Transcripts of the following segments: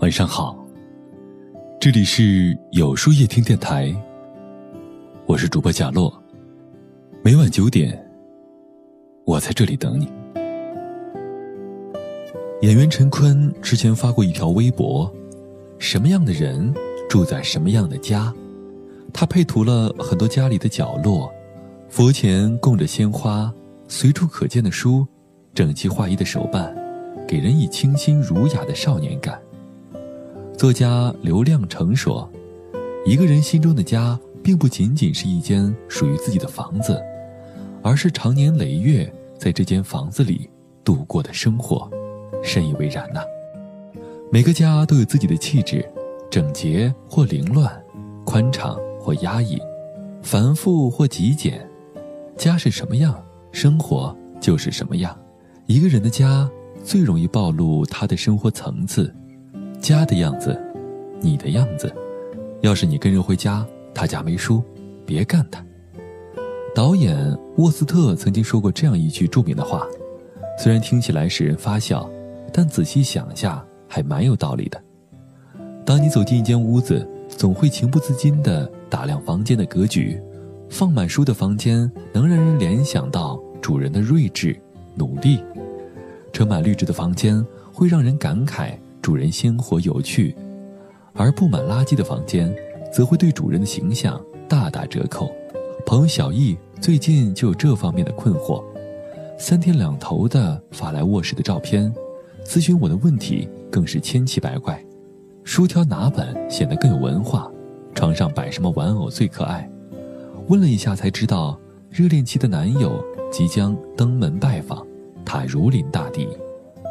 晚上好，这里是有书夜听电台，我是主播贾洛。每晚九点，我在这里等你。演员陈坤之前发过一条微博：“什么样的人住在什么样的家？”他配图了很多家里的角落，佛前供着鲜花，随处可见的书，整齐划一的手办，给人以清新儒雅的少年感。作家刘亮程说：“一个人心中的家，并不仅仅是一间属于自己的房子，而是长年累月在这间房子里度过的生活。”深以为然呐。每个家都有自己的气质，整洁或凌乱，宽敞或压抑，繁复或极简。家是什么样，生活就是什么样。一个人的家最容易暴露他的生活层次。家的样子，你的样子。要是你跟人回家，他家没书，别干他。导演沃斯特曾经说过这样一句著名的话，虽然听起来使人发笑，但仔细想下还蛮有道理的。当你走进一间屋子，总会情不自禁地打量房间的格局。放满书的房间能让人联想到主人的睿智、努力；盛满绿植的房间会让人感慨。主人鲜活有趣，而布满垃圾的房间，则会对主人的形象大打折扣。朋友小易最近就有这方面的困惑，三天两头的发来卧室的照片，咨询我的问题更是千奇百怪。书挑哪本显得更有文化？床上摆什么玩偶最可爱？问了一下才知道，热恋期的男友即将登门拜访，他如临大敌。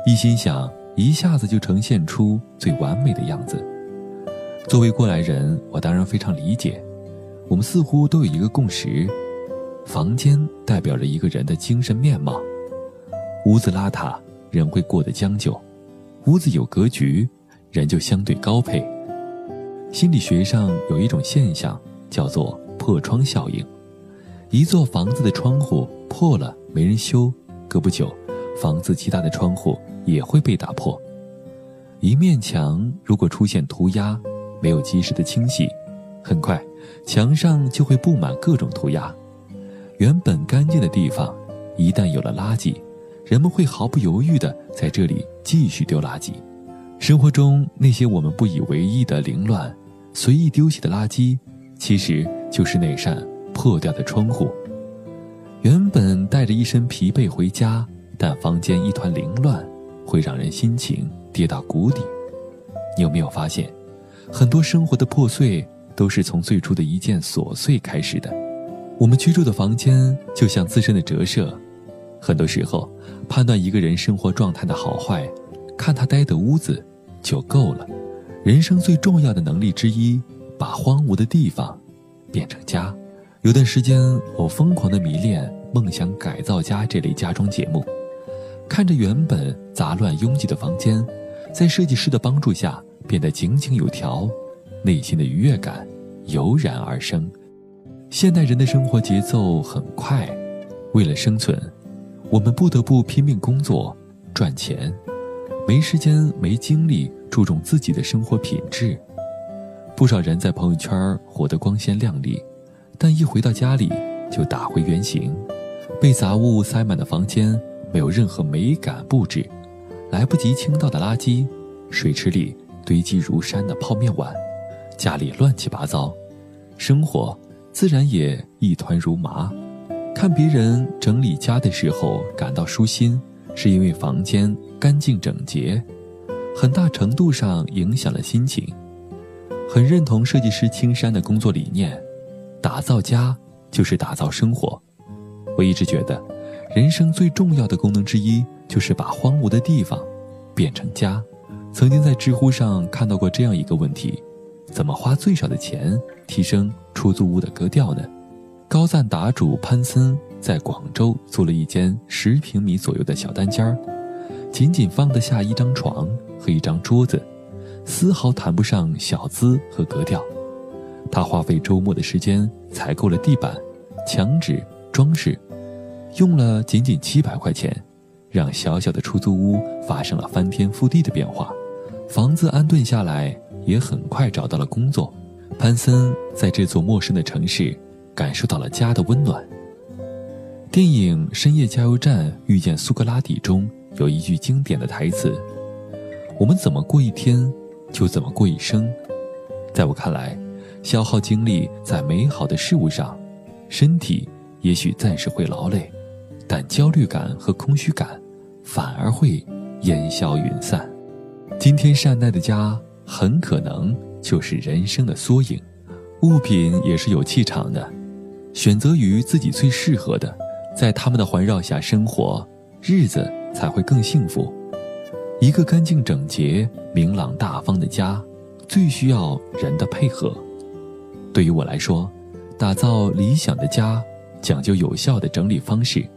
一心想。一下子就呈现出最完美的样子。作为过来人，我当然非常理解。我们似乎都有一个共识：房间代表着一个人的精神面貌。屋子邋遢，人会过得将就；屋子有格局，人就相对高配。心理学上有一种现象叫做“破窗效应”。一座房子的窗户破了，没人修，隔不久，房子其他的窗户。也会被打破。一面墙如果出现涂鸦，没有及时的清洗，很快墙上就会布满各种涂鸦。原本干净的地方，一旦有了垃圾，人们会毫不犹豫地在这里继续丢垃圾。生活中那些我们不以为意的凌乱、随意丢弃的垃圾，其实就是那扇破掉的窗户。原本带着一身疲惫回家，但房间一团凌乱。会让人心情跌到谷底。你有没有发现，很多生活的破碎都是从最初的一件琐碎开始的？我们居住的房间就像自身的折射，很多时候判断一个人生活状态的好坏，看他待的屋子就够了。人生最重要的能力之一，把荒芜的地方变成家。有段时间，我疯狂的迷恋《梦想改造家》这类家装节目。看着原本杂乱拥挤的房间，在设计师的帮助下变得井井有条，内心的愉悦感油然而生。现代人的生活节奏很快，为了生存，我们不得不拼命工作赚钱，没时间没精力注重自己的生活品质。不少人在朋友圈活得光鲜亮丽，但一回到家里就打回原形，被杂物塞满的房间。没有任何美感布置，来不及倾倒的垃圾，水池里堆积如山的泡面碗，家里乱七八糟，生活自然也一团如麻。看别人整理家的时候感到舒心，是因为房间干净整洁，很大程度上影响了心情。很认同设计师青山的工作理念，打造家就是打造生活。我一直觉得。人生最重要的功能之一，就是把荒芜的地方变成家。曾经在知乎上看到过这样一个问题：怎么花最少的钱提升出租屋的格调呢？高赞答主潘森在广州租了一间十平米左右的小单间儿，仅仅放得下一张床和一张桌子，丝毫谈不上小资和格调。他花费周末的时间采购了地板、墙纸、装饰。用了仅仅七百块钱，让小小的出租屋发生了翻天覆地的变化，房子安顿下来，也很快找到了工作。潘森在这座陌生的城市，感受到了家的温暖。电影《深夜加油站遇见苏格拉底》中有一句经典的台词：“我们怎么过一天，就怎么过一生。”在我看来，消耗精力在美好的事物上，身体也许暂时会劳累，但焦虑感和空虚感反而会烟消云散。今天善待的家，很可能就是人生的缩影。物品也是有气场的，选择与自己最适合的，在他们的环绕下生活，日子才会更幸福。一个干净整洁、明朗大方的家，最需要人的配合。对于我来说，打造理想的家，讲究有效的整理方式，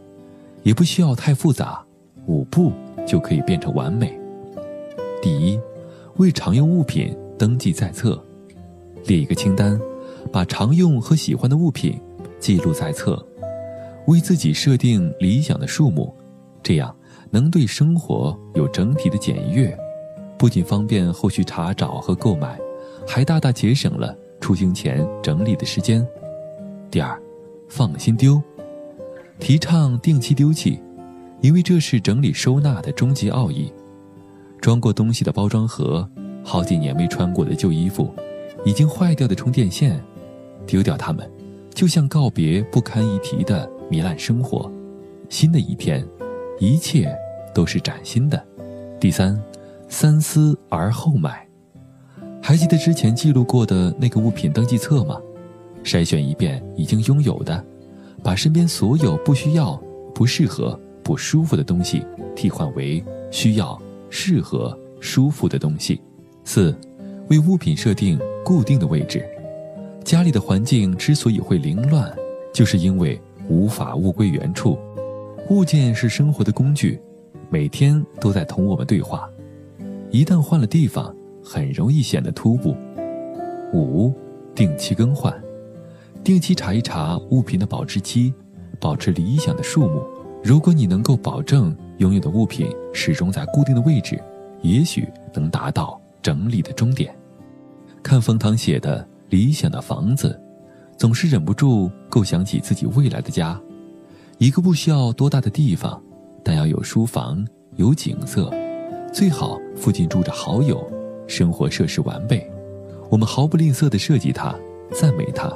也不需要太复杂，五步就可以变成完美。第一，为常用物品登记在册，列一个清单，把常用和喜欢的物品记录在册，为自己设定理想的数目，这样能对生活有整体的检阅，不仅方便后续查找和购买，还大大节省了出行前整理的时间。第二，放心丢，提倡定期丢弃，因为这是整理收纳的终极奥义。装过东西的包装盒，好几年没穿过的旧衣服，已经坏掉的充电线，丢掉它们，就像告别不堪一提的糜烂生活。新的一天，一切都是崭新的。第三，三思而后买。还记得之前记录过的那个物品登记册吗？筛选一遍已经拥有的，把身边所有不需要、不适合、不舒服的东西替换为需要。适合、舒服的东西。四，为物品设定固定的位置。家里的环境之所以会凌乱，就是因为无法物归原处。物件是生活的工具，每天都在同我们对话。一旦换了地方，很容易显得突兀。五，定期更换。定期查一查物品的保质期，保持理想的数目。如果你能够保证拥有的物品始终在固定的位置，也许能达到整理的终点。看冯唐写的《理想的房子》，总是忍不住构想起自己未来的家，一个不需要多大的地方，但要有书房、有景色，最好附近住着好友，生活设施完备。我们毫不吝啬地设计它，赞美它，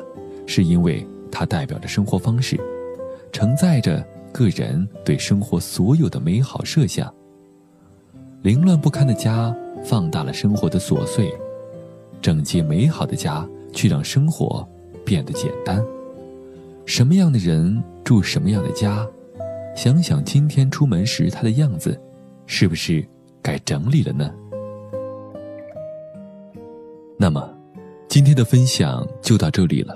是因为它代表着生活方式，承载着。个人对生活所有的美好设想。凌乱不堪的家放大了生活的琐碎，整洁美好的家却让生活变得简单。什么样的人住什么样的家？想想今天出门时他的样子，是不是该整理了呢？那么，今天的分享就到这里了。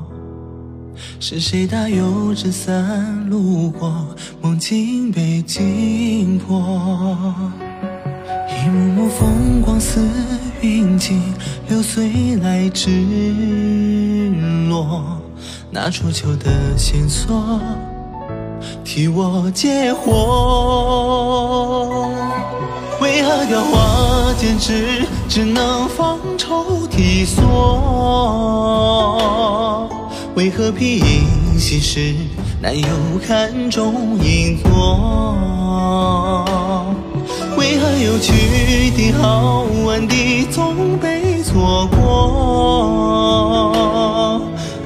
是谁打油纸伞路过，梦境被惊破。一幕幕风光似云际，流水来直落。那初秋的线索，替我解惑。为何雕花剪纸，只能放抽屉锁？为何披衣习事，难有看中影作？为何有去的好，玩的总被错过？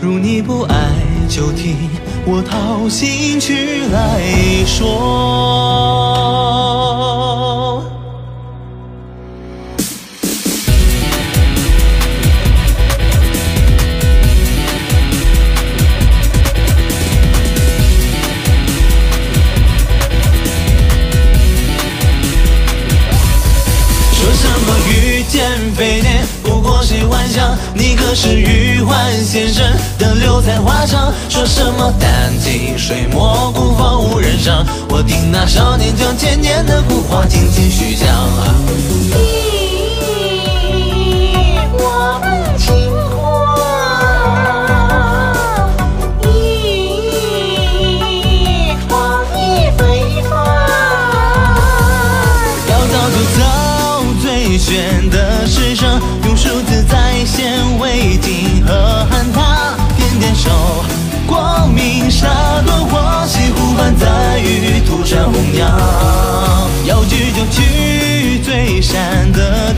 如你不爱，就听我掏心曲来说。飞念。我喜欢上你，可是玉环先生的留在画上，说什么丹青水墨孤芳无人赏。我听那少年将千年的古话轻轻叙讲。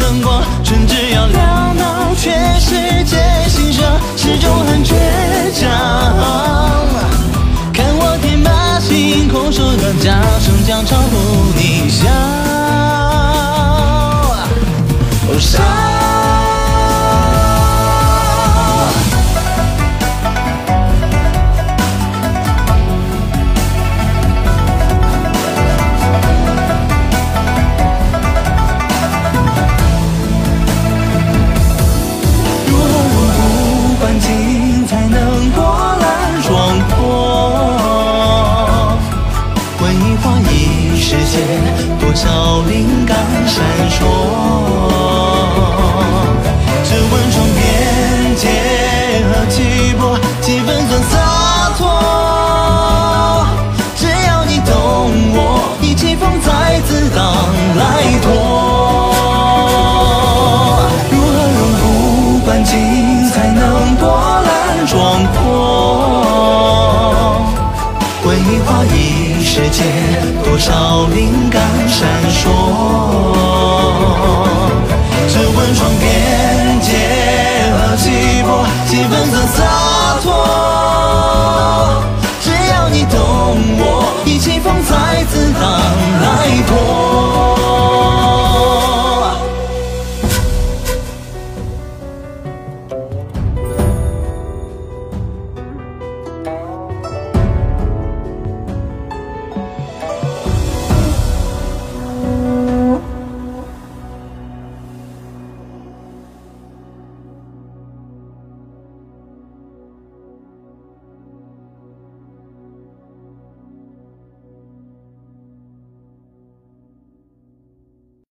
灯光，春枝要亮到全世界心上，始终很倔强。看我天马行空，手段假声将朝呼逆响。多为画一世间，多少灵感闪烁。